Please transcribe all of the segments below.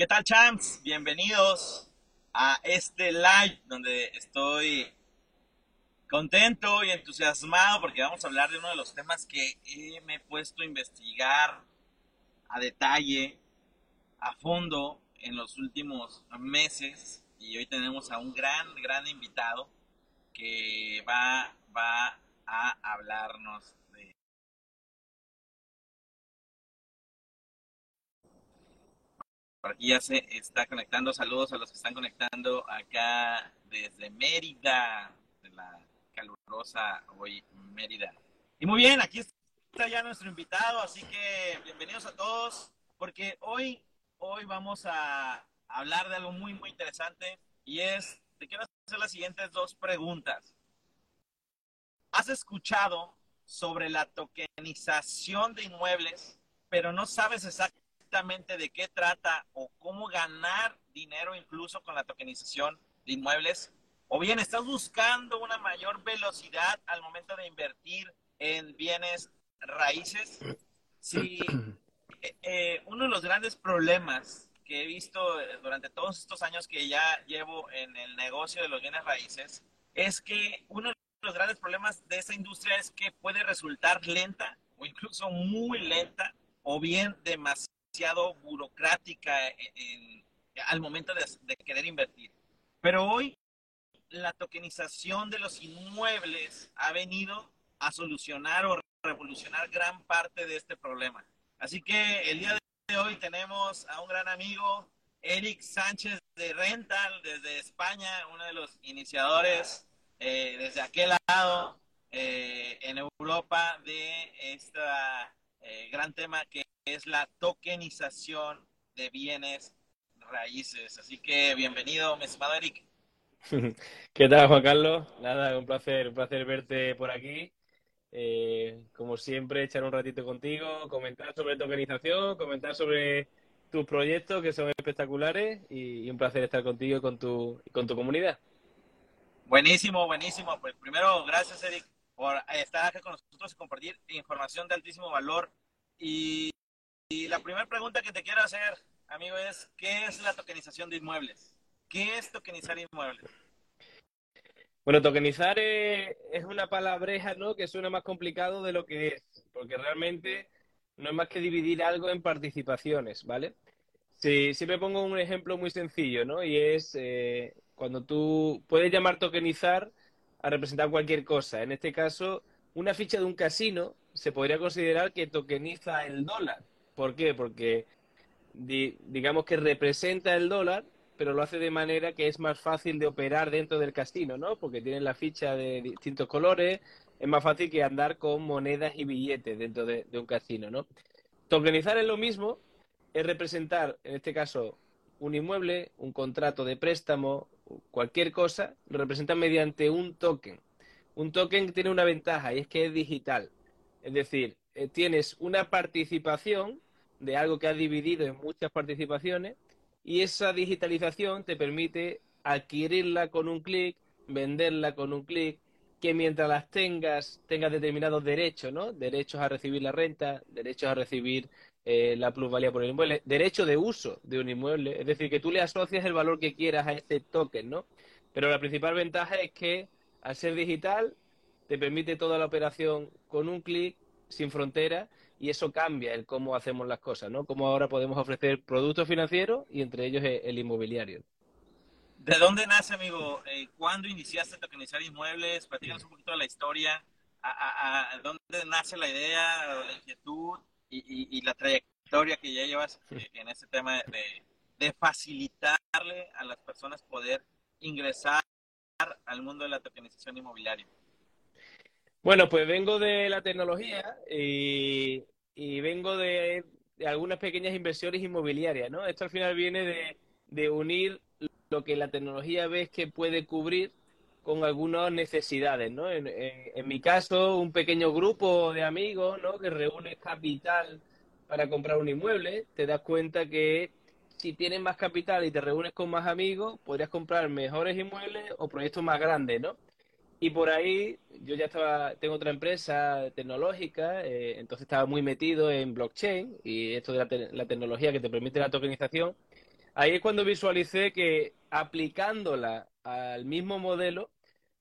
¿Qué tal, champs? Bienvenidos a este live donde estoy contento y entusiasmado porque vamos a hablar de uno de los temas que me he puesto a investigar a detalle, a fondo en los últimos meses y hoy tenemos a un gran, gran invitado que va, va a hablarnos Por aquí ya se está conectando. Saludos a los que están conectando acá desde Mérida, de la calurosa hoy Mérida. Y muy bien, aquí está ya nuestro invitado, así que bienvenidos a todos, porque hoy, hoy vamos a hablar de algo muy, muy interesante y es, te quiero hacer las siguientes dos preguntas. ¿Has escuchado sobre la tokenización de inmuebles, pero no sabes exactamente exactamente de qué trata o cómo ganar dinero incluso con la tokenización de inmuebles, o bien estás buscando una mayor velocidad al momento de invertir en bienes raíces. Si eh, eh, uno de los grandes problemas que he visto durante todos estos años que ya llevo en el negocio de los bienes raíces es que uno de los grandes problemas de esa industria es que puede resultar lenta o incluso muy lenta o bien demasiado demasiado burocrática al momento de, querer invertir. Pero hoy la tokenización de los inmuebles ha venido a solucionar o revolucionar gran parte de este problema. Así que el día de hoy tenemos a un gran amigo, Eric Sánchez de Rental, desde España, uno de los iniciadores eh, desde aquel lado eh, en Europa de este gran tema que es la tokenización de bienes raíces. Así que bienvenido, mi estimado Eric. ¿Qué tal, Juan Carlos? Nada, un placer, un placer verte por aquí. Eh, como siempre, echar un ratito contigo, comentar sobre tokenización, comentar sobre tus proyectos que son espectaculares y, un placer estar contigo y con tu, con tu comunidad. Buenísimo, buenísimo. Pues primero, gracias, Eric, por estar aquí con nosotros y compartir información de altísimo valor. Y y la primera pregunta que te quiero hacer, amigo, es ¿qué es la tokenización de inmuebles? ¿Qué es tokenizar inmuebles? Bueno, tokenizar es, una palabreja, ¿no? Que suena más complicado de lo que es, porque realmente no es más que dividir algo en participaciones, ¿vale? Si, me pongo un ejemplo muy sencillo, ¿no? Y es eh, cuando tú puedes llamar tokenizar a representar cualquier cosa. En este caso, una ficha de un casino se podría considerar que tokeniza el dólar. ¿Por qué? Porque digamos que representa el dólar, pero lo hace de manera que es más fácil de operar dentro del casino, ¿no? Porque tienen la ficha de distintos colores, es más fácil que andar con monedas y billetes dentro de, un casino, ¿no? Tokenizar es lo mismo, es representar, en este caso, un inmueble, un contrato de préstamo, cualquier cosa, lo representa mediante un token. Un token tiene una ventaja y es que es digital. Es decir, eh, tienes una participación de algo que has dividido en muchas participaciones y esa digitalización te permite adquirirla con un clic, venderla con un clic, que mientras las tengas, tengas determinados derechos, ¿no? Derechos a recibir la renta, derechos a recibir eh, la plusvalía por el inmueble, derecho de uso de un inmueble, es decir, que tú le asocias el valor que quieras a este token, ¿no? Pero la principal ventaja es que al ser digital te permite toda la operación con un clic, sin fronteras, y eso cambia el cómo hacemos las cosas, ¿no? Cómo ahora podemos ofrecer productos financieros y entre ellos el inmobiliario. ¿De dónde nace, amigo? Eh, ¿Cuándo iniciaste a tokenizar inmuebles? Platícanos un poquito de la historia. ¿A, dónde nace la idea, la inquietud y, la trayectoria que ya llevas eh, en este tema de, de facilitarle a las personas poder ingresar al mundo de la tokenización inmobiliaria? Bueno, pues vengo de la tecnología y, vengo de, algunas pequeñas inversiones inmobiliarias, ¿no? Esto al final viene de, unir lo que la tecnología ves que puede cubrir con algunas necesidades, ¿no? En, mi caso, un pequeño grupo de amigos, ¿no? Que reúne capital para comprar un inmueble, te das cuenta que si tienes más capital y te reúnes con más amigos, podrías comprar mejores inmuebles o proyectos más grandes, ¿no? Y por ahí yo ya estaba, tengo otra empresa tecnológica, eh, entonces estaba muy metido en blockchain y esto de la, tecnología que te permite la tokenización. ahí es cuando visualicé que aplicándola al mismo modelo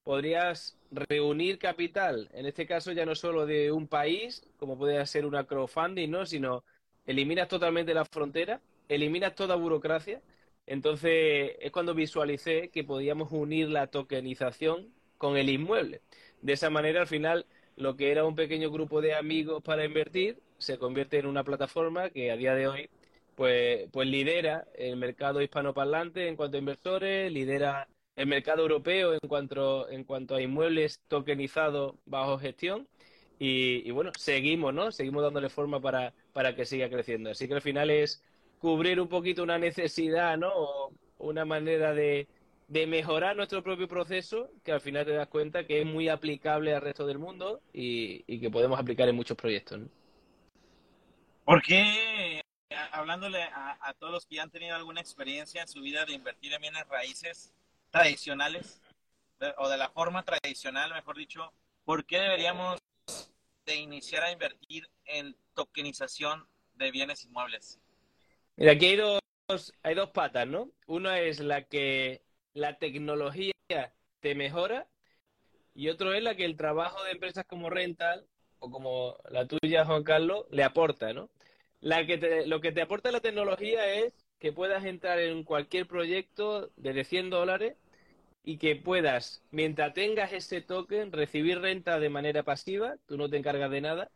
podrías reunir capital, en este caso ya no solo de un país, como podría ser una crowdfunding, ¿no? sino eliminas totalmente la frontera, eliminas toda burocracia. Entonces es cuando visualicé que podíamos unir la tokenización con el inmueble. De esa manera, al final, lo que era un pequeño grupo de amigos para invertir se convierte en una plataforma que a día de hoy pues, pues lidera el mercado hispanoparlante en cuanto a inversores, lidera el mercado europeo en cuanto, en cuanto a inmuebles tokenizados bajo gestión. Y, bueno, seguimos, ¿no? Seguimos dándole forma para, para que siga creciendo. Así que al final es cubrir un poquito una necesidad, ¿no? Una manera de, de mejorar nuestro propio proceso, que al final te das cuenta que es muy aplicable al resto del mundo y, que podemos aplicar en muchos proyectos. ¿no? ¿Por qué, hablándole a, todos los que ya han tenido alguna experiencia en su vida de invertir en bienes raíces tradicionales, o de la forma tradicional, mejor dicho, ¿por qué deberíamos de iniciar a invertir en tokenización de bienes inmuebles? Mira, aquí hay dos, hay dos patas, ¿no? Una es la que la tecnología te mejora y otro es la que el trabajo de empresas como Rental o como la tuya, Juan Carlos, le aporta, ¿no? La que lo que te aporta la tecnología es que puedas entrar en cualquier proyecto de 100 dólares y que puedas, mientras tengas ese token, recibir renta de manera pasiva, tú no te encargas de nada,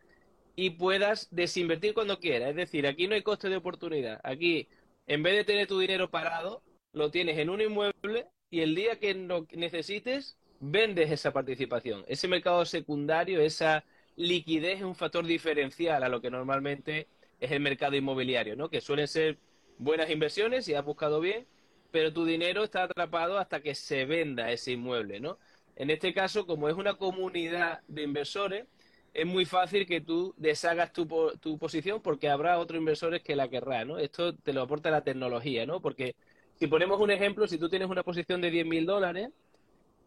y puedas desinvertir cuando quieras. Es decir, aquí no hay coste de oportunidad. Aquí, en vez de tener tu dinero parado, lo tienes en un inmueble y el día que lo necesites, vendes esa participación. Ese mercado secundario, esa liquidez es un factor diferencial a lo que normalmente es el mercado inmobiliario, ¿no? Que suelen ser buenas inversiones si has buscado bien, pero tu dinero está atrapado hasta que se venda ese inmueble, ¿no? En este caso, como es una comunidad de inversores, es muy fácil que tú deshagas tu, tu posición porque habrá otros inversores que la querrán, ¿no? Esto te lo aporta la tecnología, ¿no? Porque si ponemos un ejemplo, si tú tienes una posición de 10.000 dólares,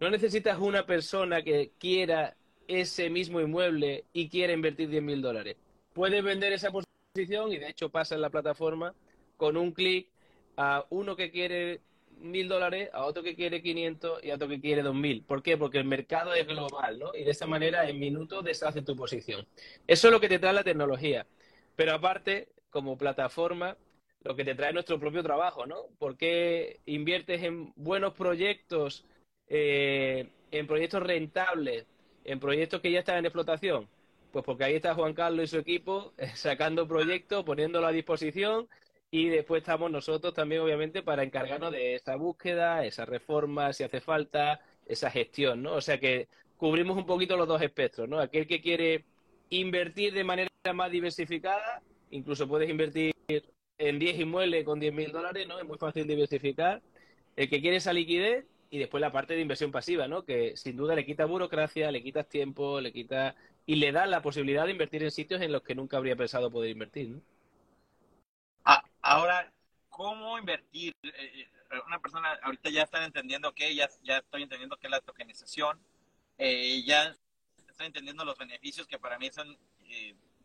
no necesitas una persona que quiera ese mismo inmueble y quiera invertir 10.000 dólares. Puedes vender esa posición y de hecho pasa en la plataforma con un clic a uno que quiere mil dólares, a otro que quiere 500 y a otro que quiere 2000. ¿Por qué? Porque el mercado es global, ¿no? Y de esa manera en minutos deshace tu posición. Eso es lo que te trae la tecnología. Pero aparte, como plataforma, lo que te trae nuestro propio trabajo, ¿no? ¿Por qué inviertes en buenos proyectos, eh, en proyectos rentables, en proyectos que ya están en explotación? Pues porque ahí está Juan Carlos y su equipo eh, sacando proyectos, poniéndolo a disposición y después estamos nosotros también, obviamente, para encargarnos de esa búsqueda, esa reforma, si hace falta, esa gestión, ¿no? O sea que cubrimos un poquito los dos espectros, ¿no? Aquel que quiere invertir de manera más diversificada, incluso puedes invertir en 10 inmuebles con 10 mil dólares, ¿no? Es muy fácil diversificar. El que quiere esa liquidez y después la parte de inversión pasiva, ¿no? Que sin duda le quita burocracia, le quitas tiempo, le quita y le da la posibilidad de invertir en sitios en los que nunca habría pensado poder invertir. ¿no? Ah, ahora, ¿cómo invertir? Eh, eh, una persona, ahorita ya están entendiendo que, ya, estoy entendiendo que es la tokenización, eh, ya estoy entendiendo los beneficios que para mí son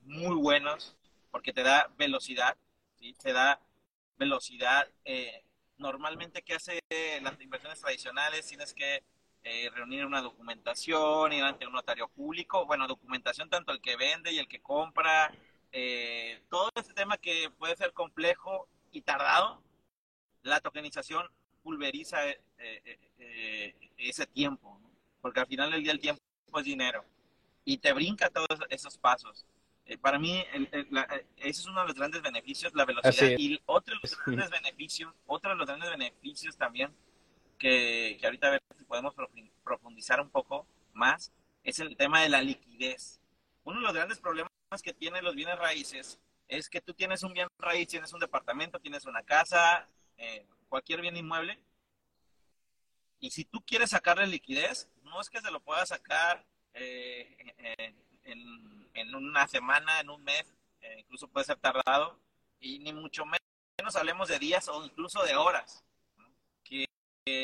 muy buenos, porque te da velocidad, ¿sí? te da velocidad. normalmente, ¿qué hace las inversiones tradicionales? Tienes que eh, reunir una documentación, ir ante un notario público, bueno, documentación tanto el que vende y el que compra, eh, todo ese tema que puede ser complejo y tardado, la tokenización pulveriza eh, ese tiempo, porque al final del día el tiempo es dinero y te brinca todos esos pasos. para mí, ese es uno de los grandes beneficios, la velocidad. Y otro de los grandes beneficios, otro de los grandes beneficios también que, ahorita a ver si podemos profundizar un poco más, es el tema de la liquidez. Uno de los grandes problemas que tienen los bienes raíces es que tú tienes un bien raíz, tienes un departamento, tienes una casa, eh, cualquier bien inmueble, y si tú quieres sacarle liquidez, no es que se lo puedas sacar eh, en, una semana, en un mes, eh, incluso puede ser tardado, y ni mucho menos hablemos de días o incluso de horas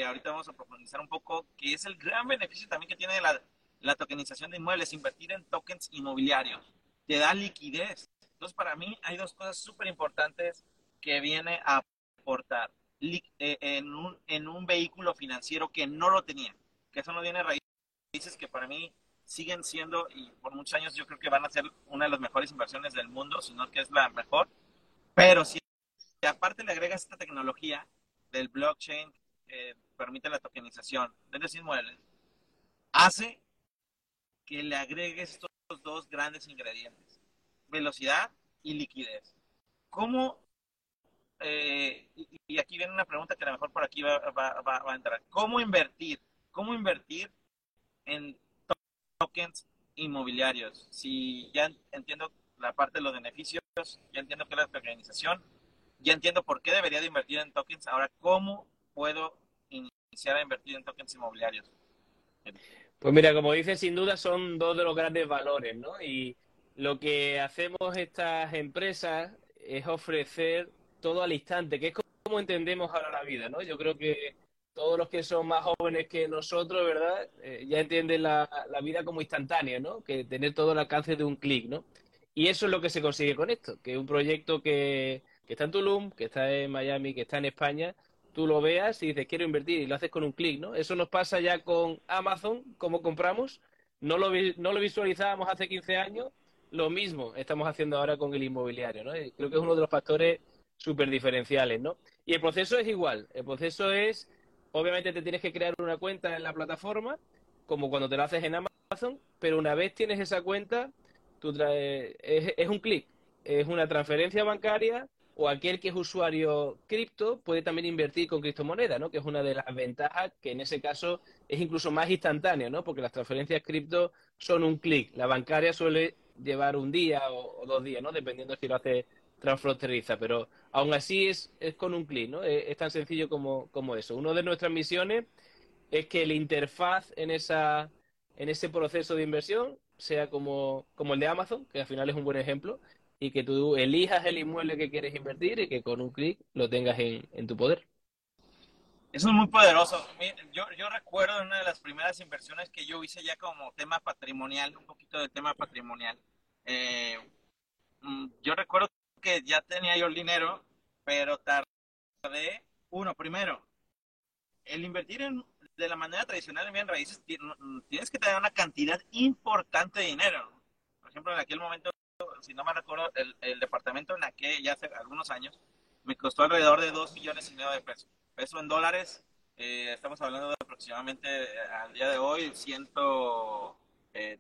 ahorita vamos a profundizar un poco, que es el gran beneficio también que tiene la, la tokenización de inmuebles, invertir en tokens inmobiliarios. Te da liquidez. Entonces, para mí hay dos cosas súper importantes que viene a aportar. eh, en, un, en un vehículo financiero que no lo tenía, que son los bienes raíces que para mí siguen siendo y por muchos años yo creo que van a ser una de las mejores inversiones del mundo, si no que es la mejor. Pero si aparte le agregas esta tecnología del blockchain que permite la tokenización de los inmuebles, hace que le agregues estos dos grandes ingredientes, velocidad y liquidez. ¿Cómo? Eh, y, aquí viene una pregunta que a lo mejor por aquí va, va a entrar. ¿Cómo invertir? ¿Cómo invertir en tokens inmobiliarios. Si ya entiendo la parte de los beneficios, ya entiendo qué es la tokenización, ya entiendo por qué debería de invertir en tokens. Ahora, ¿cómo puedo iniciar a invertir en tokens inmobiliarios? Pues mira, como dices, sin duda son dos de los grandes valores, ¿no? Y lo que hacemos estas empresas es ofrecer todo al instante, que es como entendemos ahora la vida, ¿no? Yo creo que todos los que son más jóvenes que nosotros, ¿verdad? Eh, ya entienden la, vida como instantánea, ¿no? Que tener todo al alcance de un clic, ¿no? Y eso es lo que se consigue con esto, que un proyecto que, está en Tulum, que está en Miami, que está en España, tú lo veas y dices, quiero invertir, y lo haces con un clic, ¿no? Eso nos pasa ya con Amazon, como compramos, no lo, no lo visualizábamos hace 15 años, lo mismo estamos haciendo ahora con el inmobiliario, ¿no? Creo que es uno de los factores súper diferenciales, ¿no? Y el proceso es igual, el proceso es Obviamente te tienes que crear una cuenta en la plataforma, como cuando te lo haces en Amazon, pero una vez tienes esa cuenta, es, un clic, es una transferencia bancaria o aquel que es usuario cripto puede también invertir con criptomonedas, ¿no? Que es una de las ventajas que en ese caso es incluso más instantánea, ¿no? Porque las transferencias cripto son un clic. La bancaria suele llevar un día o, dos días, ¿no? Dependiendo si lo hace transfronteriza, pero aún así es, es con un clic, ¿no? Es, tan sencillo como, como eso. Una de nuestras misiones es que la interfaz en, esa, en ese proceso de inversión sea como, como el de Amazon, que al final es un buen ejemplo, y que tú elijas el inmueble que quieres invertir y que con un clic lo tengas en, en, tu poder. Eso es muy poderoso. Yo, yo recuerdo una de las primeras inversiones que yo hice ya como tema patrimonial, un poquito de tema patrimonial. Eh, mm, yo recuerdo que ya tenía yo el dinero, pero tardé, uno, primero, el invertir en, de la manera tradicional en bien raíces, tienes que tener una cantidad importante de dinero. Por ejemplo, en aquel momento, si no me recuerdo, el, departamento en aquel, ya hace algunos años, me costó alrededor de 2 millones y medio de pesos. Peso en dólares, eh, estamos hablando de aproximadamente al día de hoy 130 eh,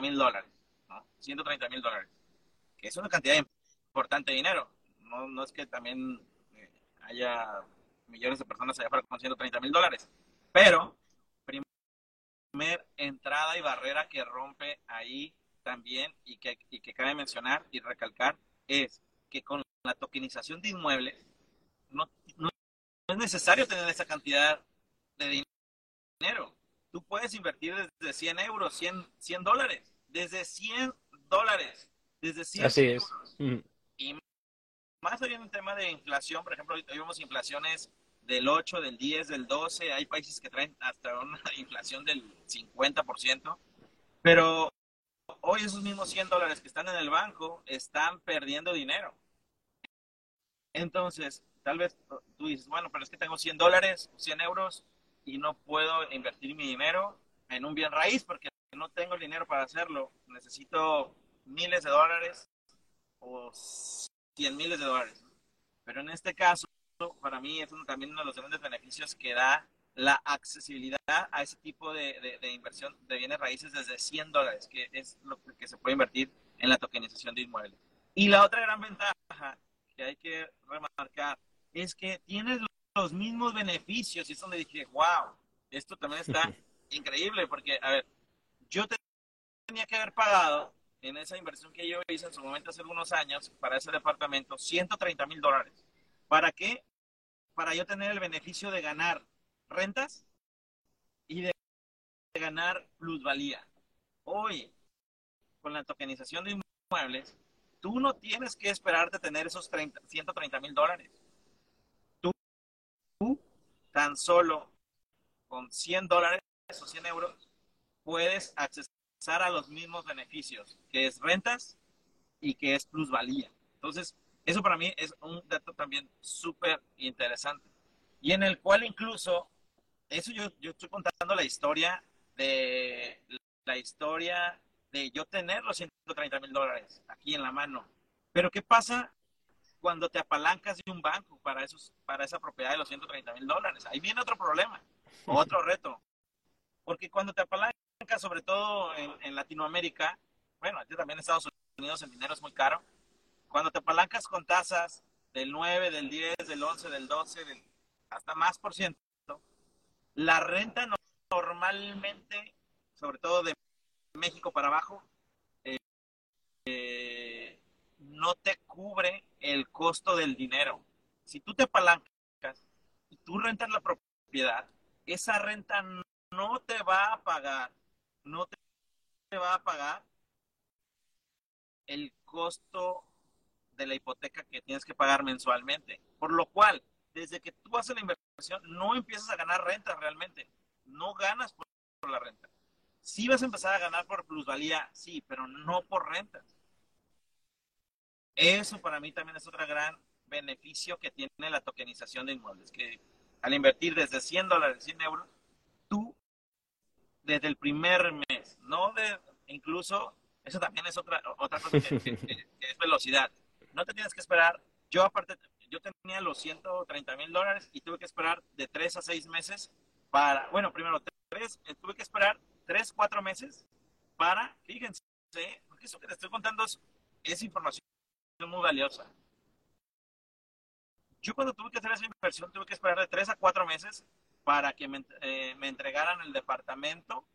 mil dólares, ¿no? 130 mil dólares, que es una cantidad importante dinero. No, no es que también eh, haya millones de personas allá afuera con 130 mil dólares. Pero, primer entrada y barrera que rompe ahí también y que, y que cabe mencionar y recalcar es que con la tokenización de inmuebles no, no es necesario tener esa cantidad de dinero. Tú puedes invertir desde 100 euros, 100, 100 dólares, desde 100 dólares, desde 100 Así es. Y más hoy en un tema de inflación, por ejemplo, hoy vemos inflaciones del 8, del 10, del 12, hay países que traen hasta una inflación del 50%, pero hoy esos mismos 100 dólares que están en el banco están perdiendo dinero. Entonces, tal vez tú dices, bueno, pero es que tengo 100 dólares, 100 euros y no puedo invertir mi dinero en un bien raíz porque no tengo el dinero para hacerlo. Necesito miles de dólares o 100 miles de dólares. Pero en este caso, para mí es también uno de los grandes beneficios que da la accesibilidad a ese tipo de, de, inversión de bienes raíces desde 100 dólares, que es lo que se puede invertir en la tokenización de inmuebles. Y la otra gran ventaja que hay que remarcar es que tienes los mismos beneficios y es donde dije, wow, esto también está increíble porque, a ver, yo tenía que haber pagado en esa inversión que yo hice en su momento hace algunos años para ese departamento, 130 mil dólares. ¿Para qué? Para yo tener el beneficio de ganar rentas y de ganar plusvalía. Hoy, con la tokenización de inmuebles, tú no tienes que esperarte tener esos 30, 130 mil dólares. Tú, tú, tan solo con 100 dólares o 100 euros puedes acceder a los mismos beneficios, que es rentas y que es plusvalía. Entonces, Eso para mí es un dato también súper interesante. Y en el cual incluso, eso yo, yo estoy contando la historia de la historia de yo tener los 130 mil dólares aquí en la mano. Pero ¿qué pasa cuando te apalancas de un banco para, esos, para esa propiedad de los 130 mil dólares? Ahí viene otro problema, otro reto. Porque cuando te apalancas, sobre todo en, en Latinoamérica, bueno, aquí también en Estados Unidos el dinero es muy caro, cuando te apalancas con tasas del 9, del 10, del 11, del 12, hasta más por ciento, la renta normalmente, sobre todo de México para abajo, eh, eh, no te cubre el costo del dinero. Si tú te apalancas y tú rentas la propiedad, esa renta no te va a pagar, no te va a pagar el costo de la hipoteca que tienes que pagar mensualmente. Por lo cual, desde que tú haces la inversión, no empiezas a ganar renta realmente. No ganas por, la renta. Sí vas a empezar a ganar por plusvalía, sí, pero no por rentas. Eso para mí también es otro gran beneficio que tiene la tokenización de inmuebles, que al invertir desde 100 dólares, 100 euros, desde el primer mes, no de, incluso, eso también es otra, otra cosa que es velocidad no te tienes que esperar. Yo aparte, yo tenía los 130 mil dólares y tuve que esperar de tres a seis meses para, bueno, primero tres, eh, tuve que esperar tres, cuatro meses para, fíjense, porque eso que te estoy contando es, información muy valiosa. Yo cuando tuve que hacer esa inversión tuve que esperar de tres a cuatro meses para que me, eh, me entregaran el departamento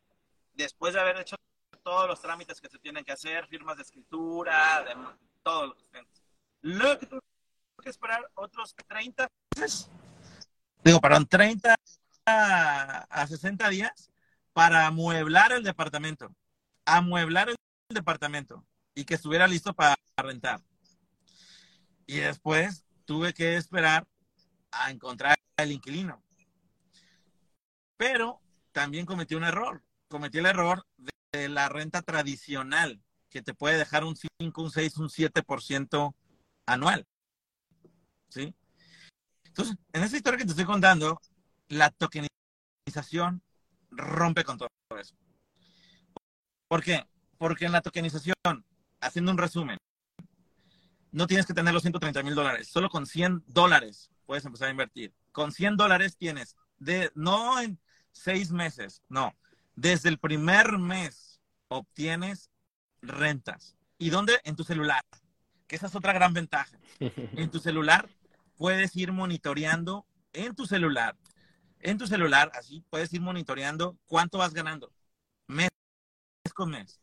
después de haber hecho todos los trámites que se tienen que hacer, firmas de escritura, de, todo lo que Luego tuve que esperar otros 30 meses, digo, perdón, 30 a 60 días para amueblar el departamento, amueblar el departamento y que estuviera listo para rentar. Y después tuve que esperar a encontrar el inquilino. Pero también cometí un error. Cometí el error de la renta tradicional, que te puede dejar un 5, un 6, un 7% anual. ¿Sí? Entonces, en esta historia que te estoy contando, la tokenización rompe con todo eso. ¿Por qué? Porque en la tokenización, haciendo un resumen, no tienes que tener los 130 mil dólares, solo con 100 dólares puedes empezar a invertir. Con 100 dólares tienes, de, no en seis meses, no, desde el primer mes obtienes rentas. ¿Y dónde? En tu celular que esa es otra gran ventaja. En tu celular puedes ir monitoreando en tu celular, en tu celular, así puedes ir monitoreando cuánto vas ganando mes con mes.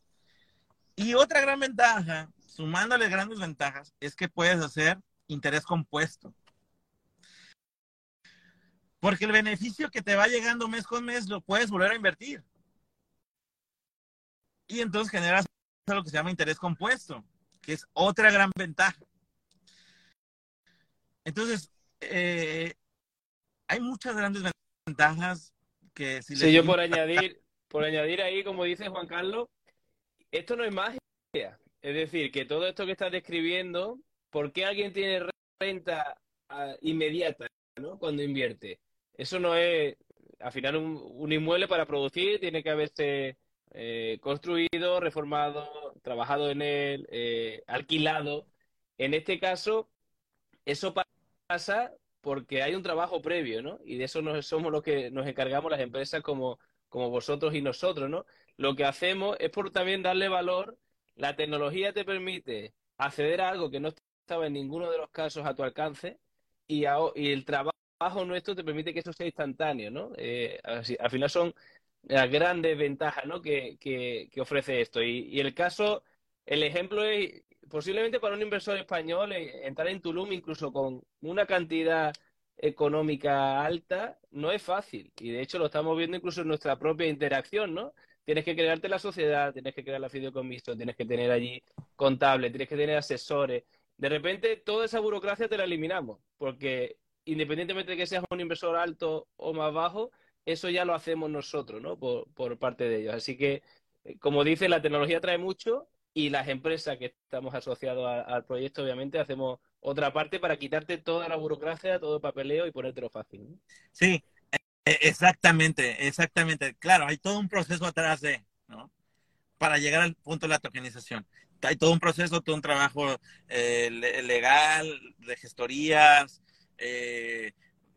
Y otra gran ventaja, sumándole grandes ventajas, es que puedes hacer interés compuesto. Porque el beneficio que te va llegando mes con mes lo puedes volver a invertir. Y entonces generas lo que se llama interés compuesto que es otra gran ventaja. Entonces, eh, hay muchas grandes ventajas que si sí, yo por añadir, por añadir ahí, como dice Juan Carlos, esto no es magia. Es decir, que todo esto que estás describiendo, ¿por qué alguien tiene renta ah, inmediata ¿no? cuando invierte? Eso no es, al final, un, un inmueble para producir tiene que haberse eh, construido, reformado, trabajado en él, eh, alquilado. En este caso, eso pasa porque hay un trabajo previo, ¿no? Y de eso somos los que nos encargamos las empresas como, como vosotros y nosotros, ¿no? Lo que hacemos es por también darle valor. La tecnología te permite acceder a algo que no estaba en ninguno de los casos a tu alcance y, y el trabajo nuestro te permite que eso sea instantáneo, ¿no? Eh, al final son las grandes ventajas ¿no? que, que, ofrece esto. Y, el caso, el ejemplo es posiblemente para un inversor español eh, entrar en Tulum incluso con una cantidad económica alta no es fácil. Y de hecho lo estamos viendo incluso en nuestra propia interacción, ¿no? Tienes que crearte la sociedad, tienes que crear la fideicomiso, tienes que tener allí contable, tienes que tener asesores. De repente toda esa burocracia te la eliminamos, porque independientemente de que seas un inversor alto o más bajo, eso ya lo hacemos nosotros, ¿no? Por, por parte de ellos. Así que, eh, como dice, la tecnología trae mucho y las empresas que estamos asociados al proyecto, obviamente, hacemos otra parte para quitarte toda la burocracia, todo el papeleo y ponértelo fácil. Sí, e, exactamente, exactamente. Claro, hay todo un proceso atrás de, ¿no? Para llegar al punto de la tokenización. Hay todo un proceso, todo un trabajo eh, legal, de gestorías, eh,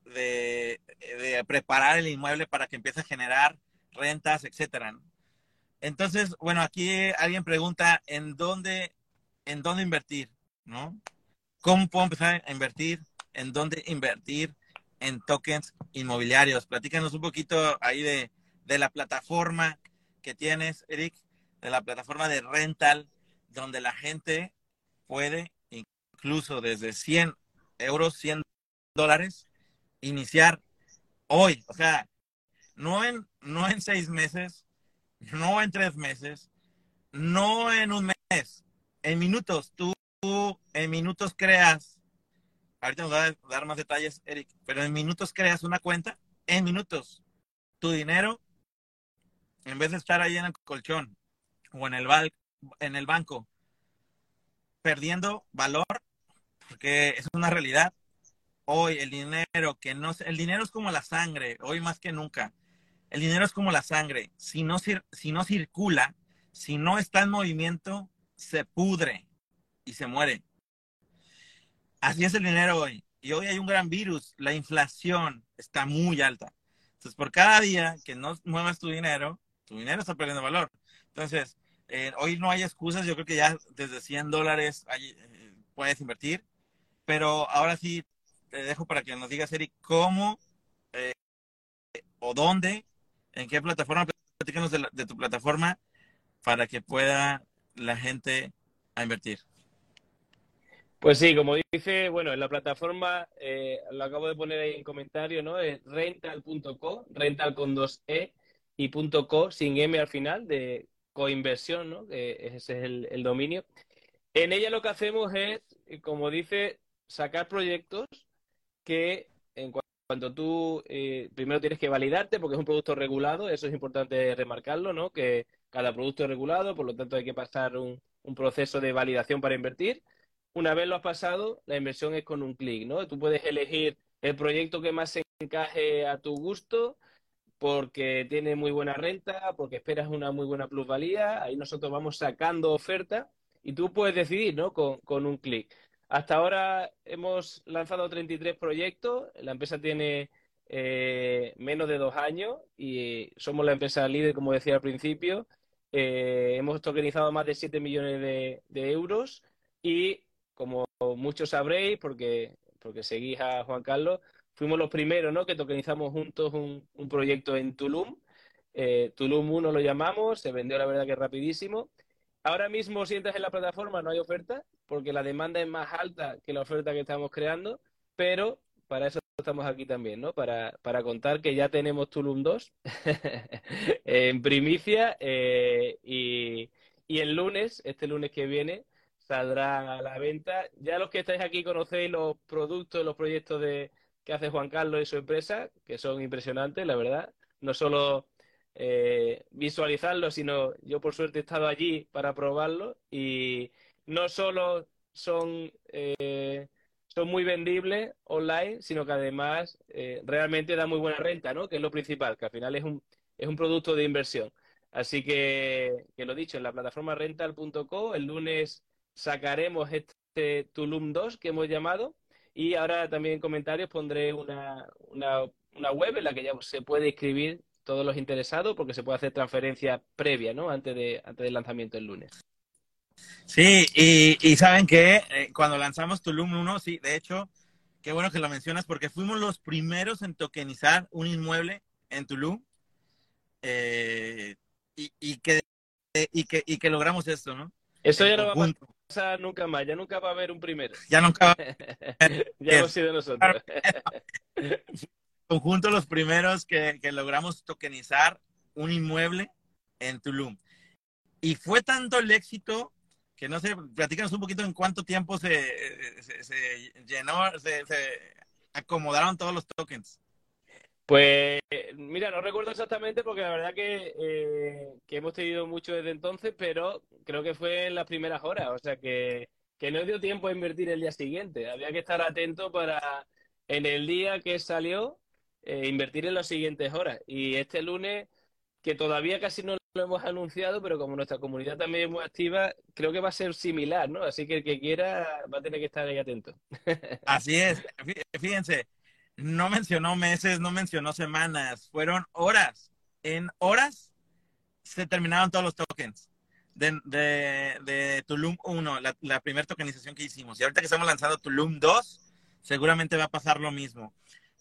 de, preparar el inmueble para que empiece a generar rentas, etcétera. Entonces, bueno, aquí alguien pregunta en dónde, en dónde invertir, ¿no? ¿Cómo puedo empezar a invertir? ¿En dónde invertir en tokens inmobiliarios? Platícanos un poquito ahí de, de la plataforma que tienes, Eric, de la plataforma de rental, donde la gente puede, incluso desde 100 euros, 100 dólares, iniciar hoy. O sea, no en, no en seis meses, no en tres meses, no en un mes, en minutos. Tú, en minutos creas, ahorita nos va a dar más detalles, Eric, pero en minutos creas una cuenta, en minutos. Tu dinero, en vez de estar ahí en el colchón o en el, en el banco, perdiendo valor, porque es una realidad. Hoy el dinero que no, el dinero es como la sangre, hoy más que nunca. El dinero es como la sangre. Si no, si no circula, si no está en movimiento, se pudre y se muere. Así es el dinero hoy. Y hoy hay un gran virus. La inflación está muy alta. Entonces, por cada día que no muevas tu dinero, tu dinero está perdiendo valor. Entonces, eh, hoy no hay excusas. Yo creo que ya desde 100 dólares eh, puedes invertir. Pero ahora sí, te dejo para que nos digas, Eric, cómo eh, o dónde ¿En qué plataforma? Platícanos de, tu plataforma para que pueda la gente a invertir. Pues sí, como dice, bueno, en la plataforma, eh, lo acabo de poner ahí en comentario, ¿no? Es rental.co, rental con dos E y .co sin M al final, de coinversión, ¿no? ese es el, dominio. En ella lo que hacemos es, como dice, sacar proyectos que en cuanto tú eh, primero tienes que validarte porque es un producto regulado, eso es importante remarcarlo, ¿no? Que cada producto es regulado, por lo tanto hay que pasar un, proceso de validación para invertir. Una vez lo has pasado, la inversión es con un clic, ¿no? Tú puedes elegir el proyecto que más encaje a tu gusto porque tiene muy buena renta, porque esperas una muy buena plusvalía, ahí nosotros vamos sacando oferta y tú puedes decidir, ¿no? Con, con un clic. Hasta ahora hemos lanzado 33 proyectos. La empresa tiene eh, menos de dos años y somos la empresa líder, como decía al principio. Eh, hemos tokenizado más de 7 millones de, euros y, como muchos sabréis, porque, porque seguís a Juan Carlos, fuimos los primeros ¿no? que tokenizamos juntos un, proyecto en Tulum. Eh, Tulum 1 lo llamamos, se vendió la verdad que rapidísimo. Ahora mismo, si entras en la plataforma, no hay oferta, porque la demanda es más alta que la oferta que estamos creando, pero para eso estamos aquí también, ¿no? Para, para contar que ya tenemos Tulum 2 en primicia eh, y, y el lunes, este lunes que viene, saldrá a la venta. Ya los que estáis aquí conocéis los productos, los proyectos de, que hace Juan Carlos y su empresa, que son impresionantes, la verdad. No solo eh, visualizarlo, sino yo por suerte he estado allí para probarlo y no solo son, eh, son muy vendibles online, sino que además eh, realmente da muy buena renta, ¿no? Que es lo principal, que al final es un, es un producto de inversión. Así que, que lo dicho, en la plataforma rental.co el lunes sacaremos este Tulum 2 que hemos llamado y ahora también en comentarios pondré una, una, una web en la que ya se puede inscribir todos los interesados porque se puede hacer transferencia previa, ¿no? Antes, de, antes del lanzamiento el lunes. Sí, y, saben que eh, cuando lanzamos Tulum 1, sí, de hecho, qué bueno que lo mencionas porque fuimos los primeros en tokenizar un inmueble en Tulum eh, y, que, y, que, y que logramos esto, ¿no? Eso ya no va a pasar nunca más, ya nunca va a haber un primero. Ya nunca va Ya hemos sido nosotros. conjunto los primeros que, logramos tokenizar un inmueble en Tulum. Y fue tanto el éxito que no sé, platícanos un poquito en cuánto tiempo se, llenó, se, acomodaron todos los tokens. Pues mira, no recuerdo exactamente porque la verdad que, eh, que hemos tenido mucho desde entonces, pero creo que fue en las primeras horas, o sea que, que no dio tiempo a invertir el día siguiente. Había que estar atento para en el día que salió eh, invertir en las siguientes horas. Y este lunes, que todavía casi no lo hemos anunciado, pero como nuestra comunidad también es muy activa, creo que va a ser similar, ¿no? Así que el que quiera va a tener que estar ahí atento. Así es. Fíjense, no mencionó meses, no mencionó semanas, fueron horas. En horas se terminaron todos los tokens de, de, Tulum 1, la, la primera tokenización que hicimos. Y ahorita que estamos lanzando Tulum 2, seguramente va a pasar lo mismo.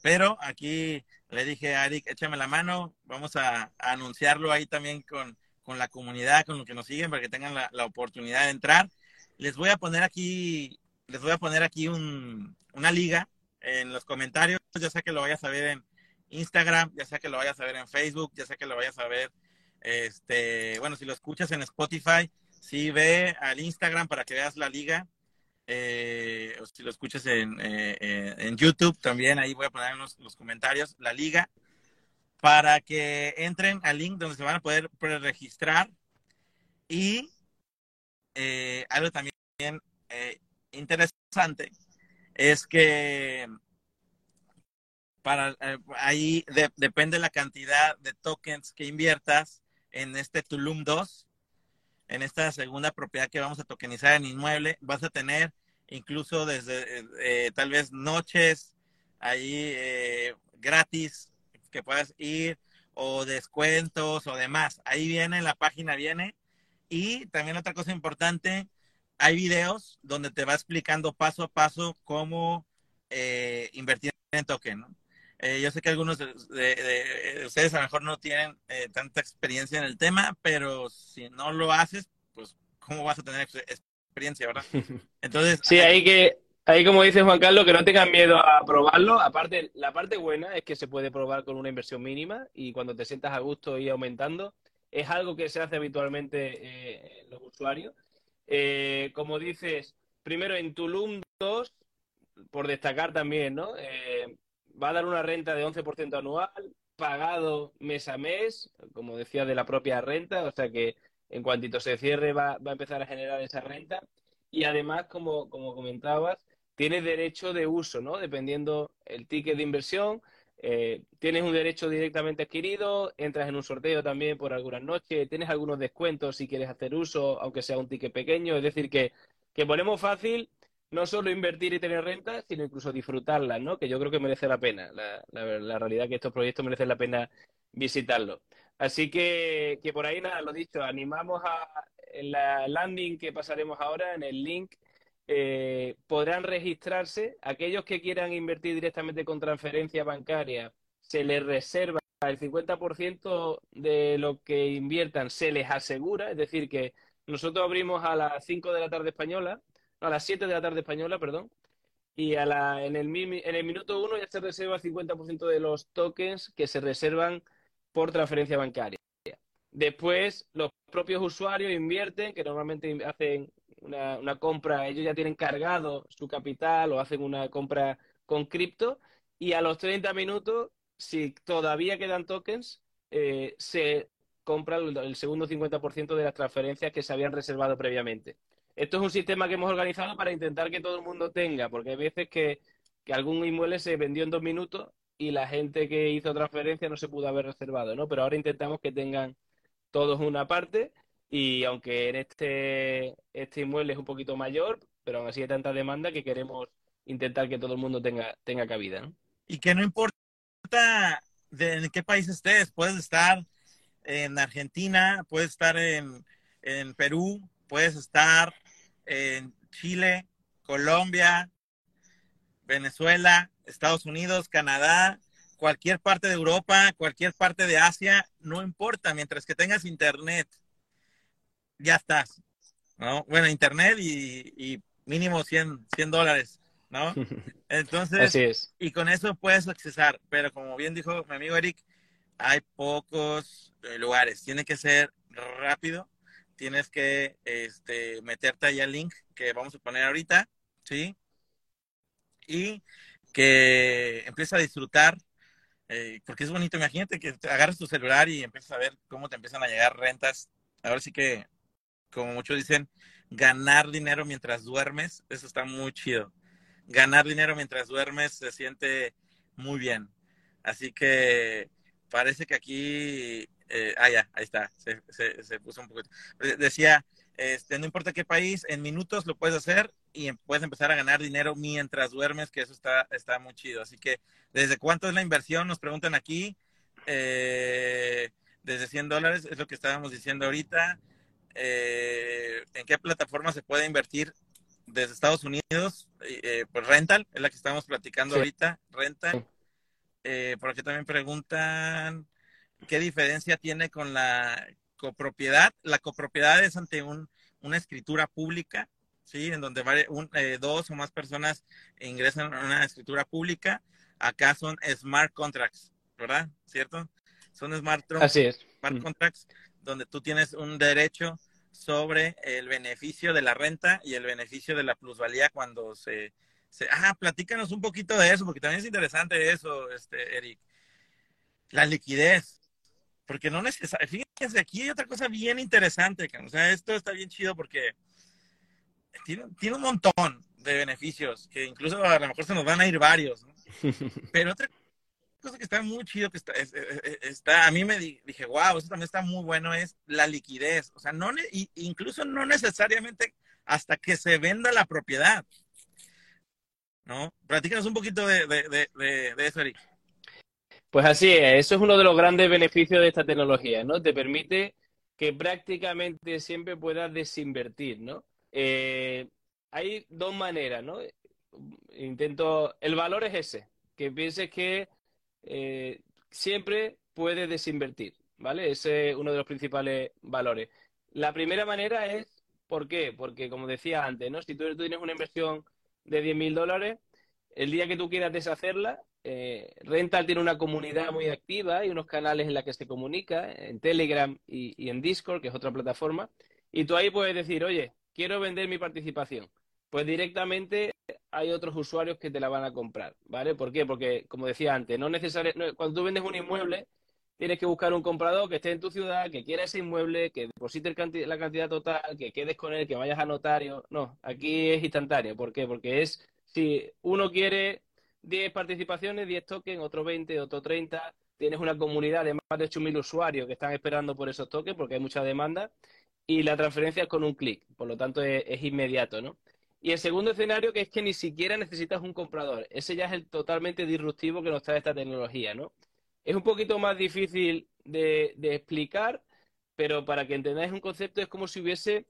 Pero aquí le dije a Eric, échame la mano, vamos a, anunciarlo ahí también con, con, la comunidad, con los que nos siguen, para que tengan la, oportunidad de entrar. Les voy a poner aquí, les voy a poner aquí un, una liga en los comentarios, ya sea que lo vayas a ver en Instagram, ya sea que lo vayas a ver en Facebook, ya sea que lo vayas a ver, este, bueno, si lo escuchas en Spotify, sí ve al Instagram para que veas la liga eh, o si lo escuchas en, eh, eh, en, YouTube, también ahí voy a poner los, comentarios la liga para que entren al link donde se van a poder registrar y algo también interesante es que para ahí depende la cantidad de tokens que inviertas en este Tulum 2 en esta segunda propiedad que vamos a tokenizar en inmueble, vas a tener incluso desde eh, tal vez noches ahí eh, gratis que puedas ir o descuentos o demás. Ahí viene, en la página viene. Y también otra cosa importante, hay videos donde te va explicando paso a paso cómo eh, invertir en token. Yo sé que algunos de, ustedes a lo mejor no tienen tanta experiencia en el tema, pero si no lo haces, pues ¿cómo vas a tener experiencia, verdad? Entonces... sí, ahí que, ahí como dice Juan Carlos, que no tengan miedo a probarlo. Aparte, la parte buena es que se puede probar con una inversión mínima y cuando te sientas a gusto y aumentando. Es algo que se hace habitualmente eh, los usuarios. Eh, como dices, primero en Tulum 2, por destacar también, ¿no? Eh, va a dar una renta de 11% anual, pagado mes a mes, como decía, de la propia renta, o sea que en cuantito se cierre va, a empezar a generar esa renta y además, como, como comentabas, tienes derecho de uso, ¿no? Dependiendo el ticket de inversión, eh, tienes un derecho directamente adquirido, entras en un sorteo también por algunas noches, tienes algunos descuentos si quieres hacer uso, aunque sea un ticket pequeño, es decir, que, que ponemos fácil no solo invertir y tener renta, sino incluso disfrutarla, ¿no? Que yo creo que merece la pena. La, la, la realidad que estos proyectos merecen la pena visitarlos. Así que, que por ahí nada, lo dicho, animamos a en la landing que pasaremos ahora, en el link, eh, podrán registrarse. Aquellos que quieran invertir directamente con transferencia bancaria, se les reserva el 50% de lo que inviertan, se les asegura, es decir, que nosotros abrimos a las 5 de la tarde española, a las 7 de la tarde española, perdón, y a la, en, el, en el minuto 1 ya se reserva el 50% de los tokens que se reservan por transferencia bancaria. Después, los propios usuarios invierten, que normalmente hacen una, compra, ellos ya tienen cargado su capital o hacen una compra con cripto, y a los 30 minutos, si todavía quedan tokens, eh, se compra el, segundo 50% de las transferencias que se habían reservado previamente. Esto es un sistema que hemos organizado para intentar que todo el mundo tenga, porque hay veces que, que algún inmueble se vendió en dos minutos y la gente que hizo transferencia no se pudo haber reservado, ¿no? Pero ahora intentamos que tengan todos una parte y aunque en este, este inmueble es un poquito mayor, pero aún así hay tanta demanda que queremos intentar que todo el mundo tenga, tenga cabida, ¿no? Y que no importa de en qué país estés, puedes estar en Argentina, puedes estar en, en Perú, puedes estar en Chile, Colombia, Venezuela, Estados Unidos, Canadá, cualquier parte de Europa, cualquier parte de Asia, no importa, mientras que tengas internet, ya estás, ¿no? Bueno, internet y, mínimo 100, 100 dólares, ¿no? Entonces, Así es. y con eso puedes accesar, pero como bien dijo mi amigo Eric, hay pocos eh, lugares, tiene que ser rápido, tienes que este, meterte ahí al link que vamos a poner ahorita, ¿sí? Y que empieza a disfrutar, eh, porque es bonito, imagínate que agarras tu celular y empiezas a ver cómo te empiezan a llegar rentas. Ahora sí que, como muchos dicen, ganar dinero mientras duermes, eso está muy chido. Ganar dinero mientras duermes se siente muy bien. Así que parece que aquí, eh, ah, ya, ahí está, se, puso un poquito. Decía, este, no importa qué país, en minutos lo puedes hacer y em, puedes empezar a ganar dinero mientras duermes, que eso está, está muy chido. Así que, ¿desde cuánto es la inversión? Nos preguntan aquí. Eh, desde 100 dólares, es lo que estábamos diciendo ahorita. Eh, ¿En qué plataforma se puede invertir desde Estados Unidos? Eh, pues Rental, es la que estamos platicando ahorita, Rental. Eh, por aquí también preguntan, ¿qué diferencia tiene con la copropiedad? La copropiedad es ante un, una escritura pública, ¿sí? En donde dos o más personas ingresan a una escritura pública. Acá son smart contracts, ¿verdad? ¿Cierto? Son smart, smart contracts donde tú tienes un derecho sobre el beneficio de la renta y el beneficio de la plusvalía cuando se... Ah, platícanos un poquito de eso, porque también es interesante eso, este, Eric. La liquidez. Porque no necesariamente... Fíjense, aquí hay otra cosa bien interesante. O sea, esto está bien chido porque tiene, tiene un montón de beneficios, que incluso a lo mejor se nos van a ir varios. ¿no? Pero otra cosa que está muy chido, que está, está a mí me dije, wow, eso también está muy bueno, es la liquidez. O sea, no, incluso no necesariamente hasta que se venda la propiedad. ¿No? Platícanos un poquito de, eso, Eric. Pues así es, eso es uno de los grandes beneficios de esta tecnología, ¿no? Te permite que prácticamente siempre puedas desinvertir, ¿no? Eh, hay dos maneras, ¿no? Intento, el valor es ese, que pienses que eh, siempre puedes desinvertir, ¿vale? Ese es uno de los principales valores. La primera manera es, ¿por qué? Porque, como decía antes, ¿no? Si tú, tienes una inversión de 10 mil dólares, el día que tú quieras deshacerla, eh, Rental tiene una comunidad muy activa y unos canales en los que se comunica, en Telegram y, y, en Discord, que es otra plataforma, y tú ahí puedes decir, oye, quiero vender mi participación. Pues directamente hay otros usuarios que te la van a comprar, ¿vale? ¿Por qué? Porque, como decía antes, no necesariamente, cuando tú vendes un inmueble, tienes que buscar un comprador que esté en tu ciudad, que quiera ese inmueble, que deposite la cantidad total, que quedes con él, que vayas a notario. No, aquí es instantáneo. ¿Por qué? Porque es, si uno quiere 10 participaciones, 10 tokens, otro 20, otro 30, tienes una comunidad de más de 8.000 usuarios que están esperando por esos tokens porque hay mucha demanda y la transferencia es con un clic, por lo tanto es, es inmediato, ¿no? Y el segundo escenario que es que ni siquiera necesitas un comprador. Ese ya es el totalmente disruptivo que nos trae esta tecnología, ¿no? Es un poquito más difícil de, explicar, pero para que entendáis un concepto es como si hubiese,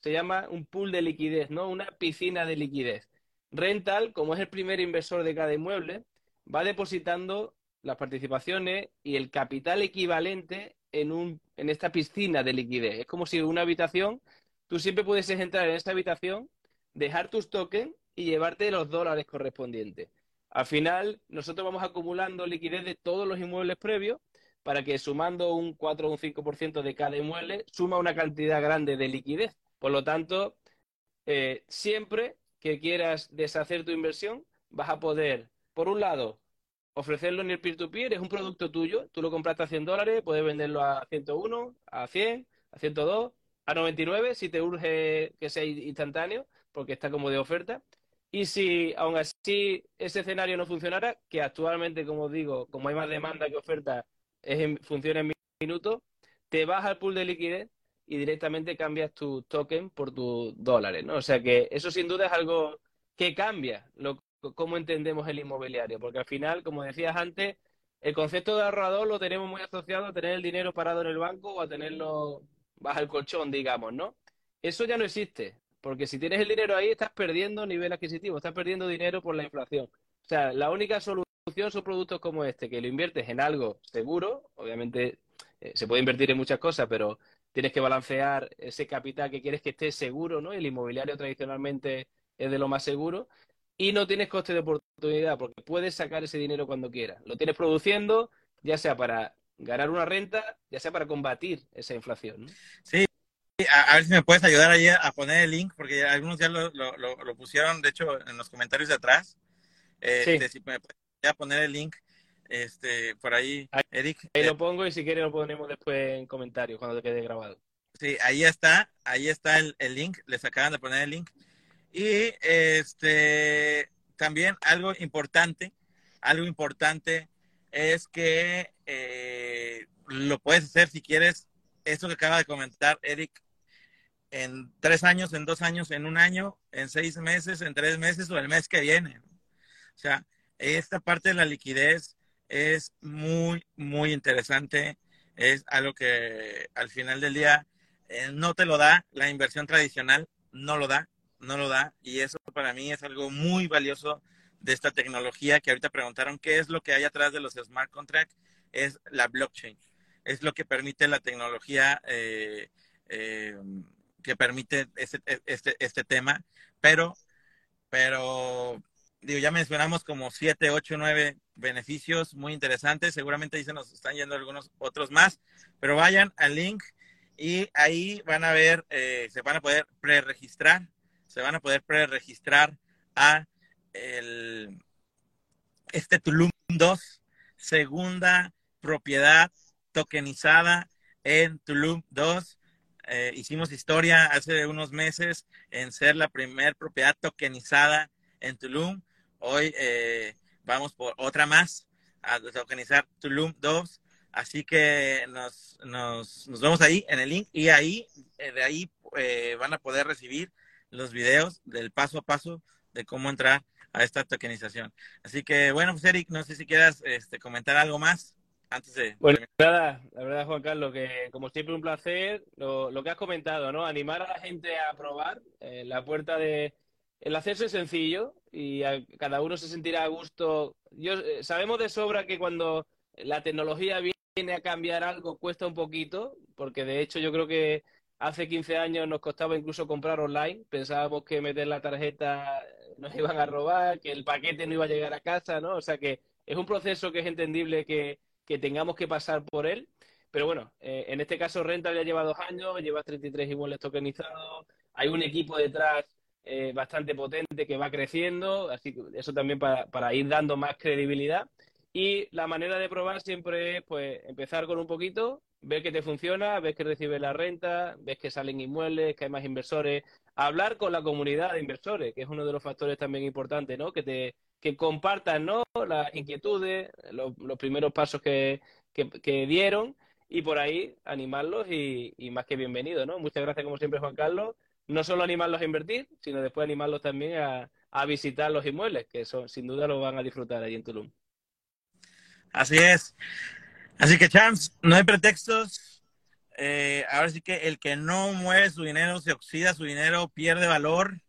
se llama un pool de liquidez, ¿no? Una piscina de liquidez. Rental, como es el primer inversor de cada inmueble, va depositando las participaciones y el capital equivalente en, un, en esta piscina de liquidez. Es como si una habitación, tú siempre pudieses entrar en esta habitación dejar tus tokens y llevarte los dólares correspondientes. Al final, nosotros vamos acumulando liquidez de todos los inmuebles previos para que sumando un 4 o un 5% de cada inmueble, suma una cantidad grande de liquidez. Por lo tanto, eh, siempre que quieras deshacer tu inversión, vas a poder, por un lado, ofrecerlo en el peer-to-peer, es un producto tuyo, tú lo compraste a 100 dólares, puedes venderlo a 101, a 100, a 102, a 99, si te urge que sea instantáneo, porque está como de oferta. Y si aún así ese escenario no funcionara, que actualmente, como digo, como hay más demanda que oferta, es en, funciona en minutos, te vas al pool de liquidez y directamente cambias tu token por tus dólares, ¿no? O sea que eso sin duda es algo que cambia lo, cómo entendemos el inmobiliario, porque al final, como decías antes, el concepto de ahorrador lo tenemos muy asociado a tener el dinero parado en el banco o a tenerlo bajo el colchón, digamos, ¿no? Eso ya no existe. Porque si tienes el dinero ahí, estás perdiendo nivel adquisitivo, estás perdiendo dinero por la inflación. O sea, la única solución son productos como este, que lo inviertes en algo seguro, obviamente eh, se puede invertir en muchas cosas, pero tienes que balancear ese capital que quieres que esté seguro, ¿no? El inmobiliario tradicionalmente es de lo más seguro y no tienes coste de oportunidad porque puedes sacar ese dinero cuando quieras. Lo tienes produciendo, ya sea para ganar una renta, ya sea para combatir esa inflación. ¿no? Sí, a, ver si me puedes ayudar ahí a poner el link, porque algunos ya lo, pusieron, de hecho, en los comentarios de atrás. Este, si me puedes poner el link este, por ahí, Eric. Ahí lo pongo y si quieres lo ponemos después en comentarios cuando te quede grabado. Sí, ahí está, ahí está el, el link, les acaban de poner el link. Y este también algo importante, algo importante es que eh, lo puedes hacer si quieres, esto que acaba de comentar Eric, en tres años, en dos años, en un año, en seis meses, en tres meses o el mes que viene. O sea, esta parte de la liquidez es muy, muy interesante. Es algo que al final del día eh, no te lo da la inversión tradicional, no lo da, no lo da. Y eso para mí es algo muy valioso de esta tecnología que ahorita preguntaron qué es lo que hay atrás de los smart contracts. Es la blockchain. Es lo que permite la tecnología eh, eh, que permite este, este, este tema. Pero, pero digo, ya mencionamos como siete, ocho, nueve beneficios muy interesantes. Seguramente ahí se nos están yendo algunos otros más, pero vayan al link y ahí van a ver, eh, se van a poder preregistrar, se van a poder preregistrar a el, este Tulum 2, segunda propiedad tokenizada en Tulum 2. Eh, hicimos historia hace unos meses en ser la primer propiedad tokenizada en Tulum. Hoy eh, vamos por otra más a tokenizar Tulum 2. Así que nos, nos, nos vemos ahí en el link y ahí, eh, de ahí eh, van a poder recibir los videos del paso a paso de cómo entrar a esta tokenización. Así que bueno, pues Eric, no sé si quieras este, comentar algo más antes de... Bueno, nada, la verdad Juan Carlos, que como siempre un placer, lo, lo que has comentado, ¿no? Animar a la gente a probar la puerta de el acceso es sencillo y cada uno se sentirá a gusto. Yo, eh, sabemos de sobra que cuando la tecnología viene a cambiar algo cuesta un poquito, porque de hecho yo creo que hace 15 años nos costaba incluso comprar online. Pensábamos que meter la tarjeta nos iban a robar, que el paquete no iba a llegar a casa, ¿no? O sea que es un proceso que es entendible que, que tengamos que pasar por él. Pero bueno, eh, en este caso Rental ya lleva dos años, lleva 33 iguales tokenizados, hay un equipo detrás eh, bastante potente que va creciendo, así que eso también para, para, ir dando más credibilidad. Y la manera de probar siempre es pues empezar con un poquito, ver que te funciona, ves que recibes la renta, ves que salen inmuebles, que hay más inversores, hablar con la comunidad de inversores, que es uno de los factores también importantes, ¿no? Que te que compartan ¿no? las inquietudes, los, los primeros pasos que, que, dieron y por ahí animarlos y, y más que bienvenido, ¿no? Muchas gracias como siempre Juan Carlos no solo animarlos a invertir, sino después animarlos también a, visitar los inmuebles, que eso sin duda lo van a disfrutar allí en Tulum. Así es. Así que, champs, no hay pretextos. Eh, ahora sí que el que no mueve su dinero se oxida, su dinero pierde valor.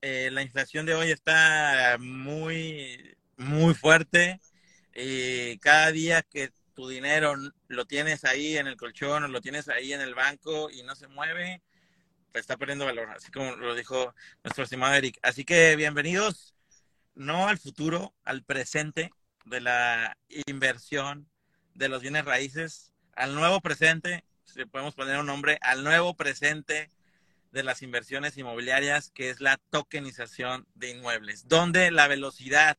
Eh, la inflación de hoy está muy, muy fuerte. Y cada día que tu dinero lo tienes ahí en el colchón o lo tienes ahí en el banco y no se mueve, está perdiendo valor, así como lo dijo nuestro estimado Eric. Así que bienvenidos, no al futuro, al presente de la inversión de los bienes raíces, al nuevo presente, si podemos poner un nombre, al nuevo presente de las inversiones inmobiliarias, que es la tokenización de inmuebles, donde la velocidad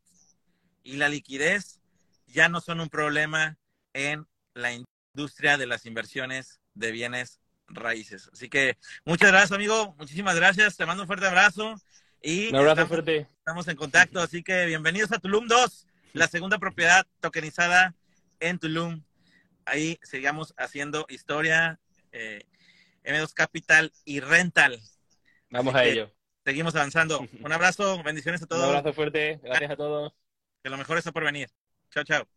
y la liquidez ya no son un problema en la industria de las inversiones de bienes raíces. Así que muchas gracias, amigo. Muchísimas gracias. Te mando un fuerte abrazo. Y un abrazo estamos, fuerte. Estamos en contacto. Así que bienvenidos a Tulum 2, la segunda propiedad tokenizada en Tulum. Ahí sigamos haciendo historia. Eh, M2 Capital y Rental. Vamos Así a ello. Seguimos avanzando. Un abrazo, bendiciones a todos. Un abrazo fuerte, gracias a todos. Que lo mejor está por venir. Chao, chao.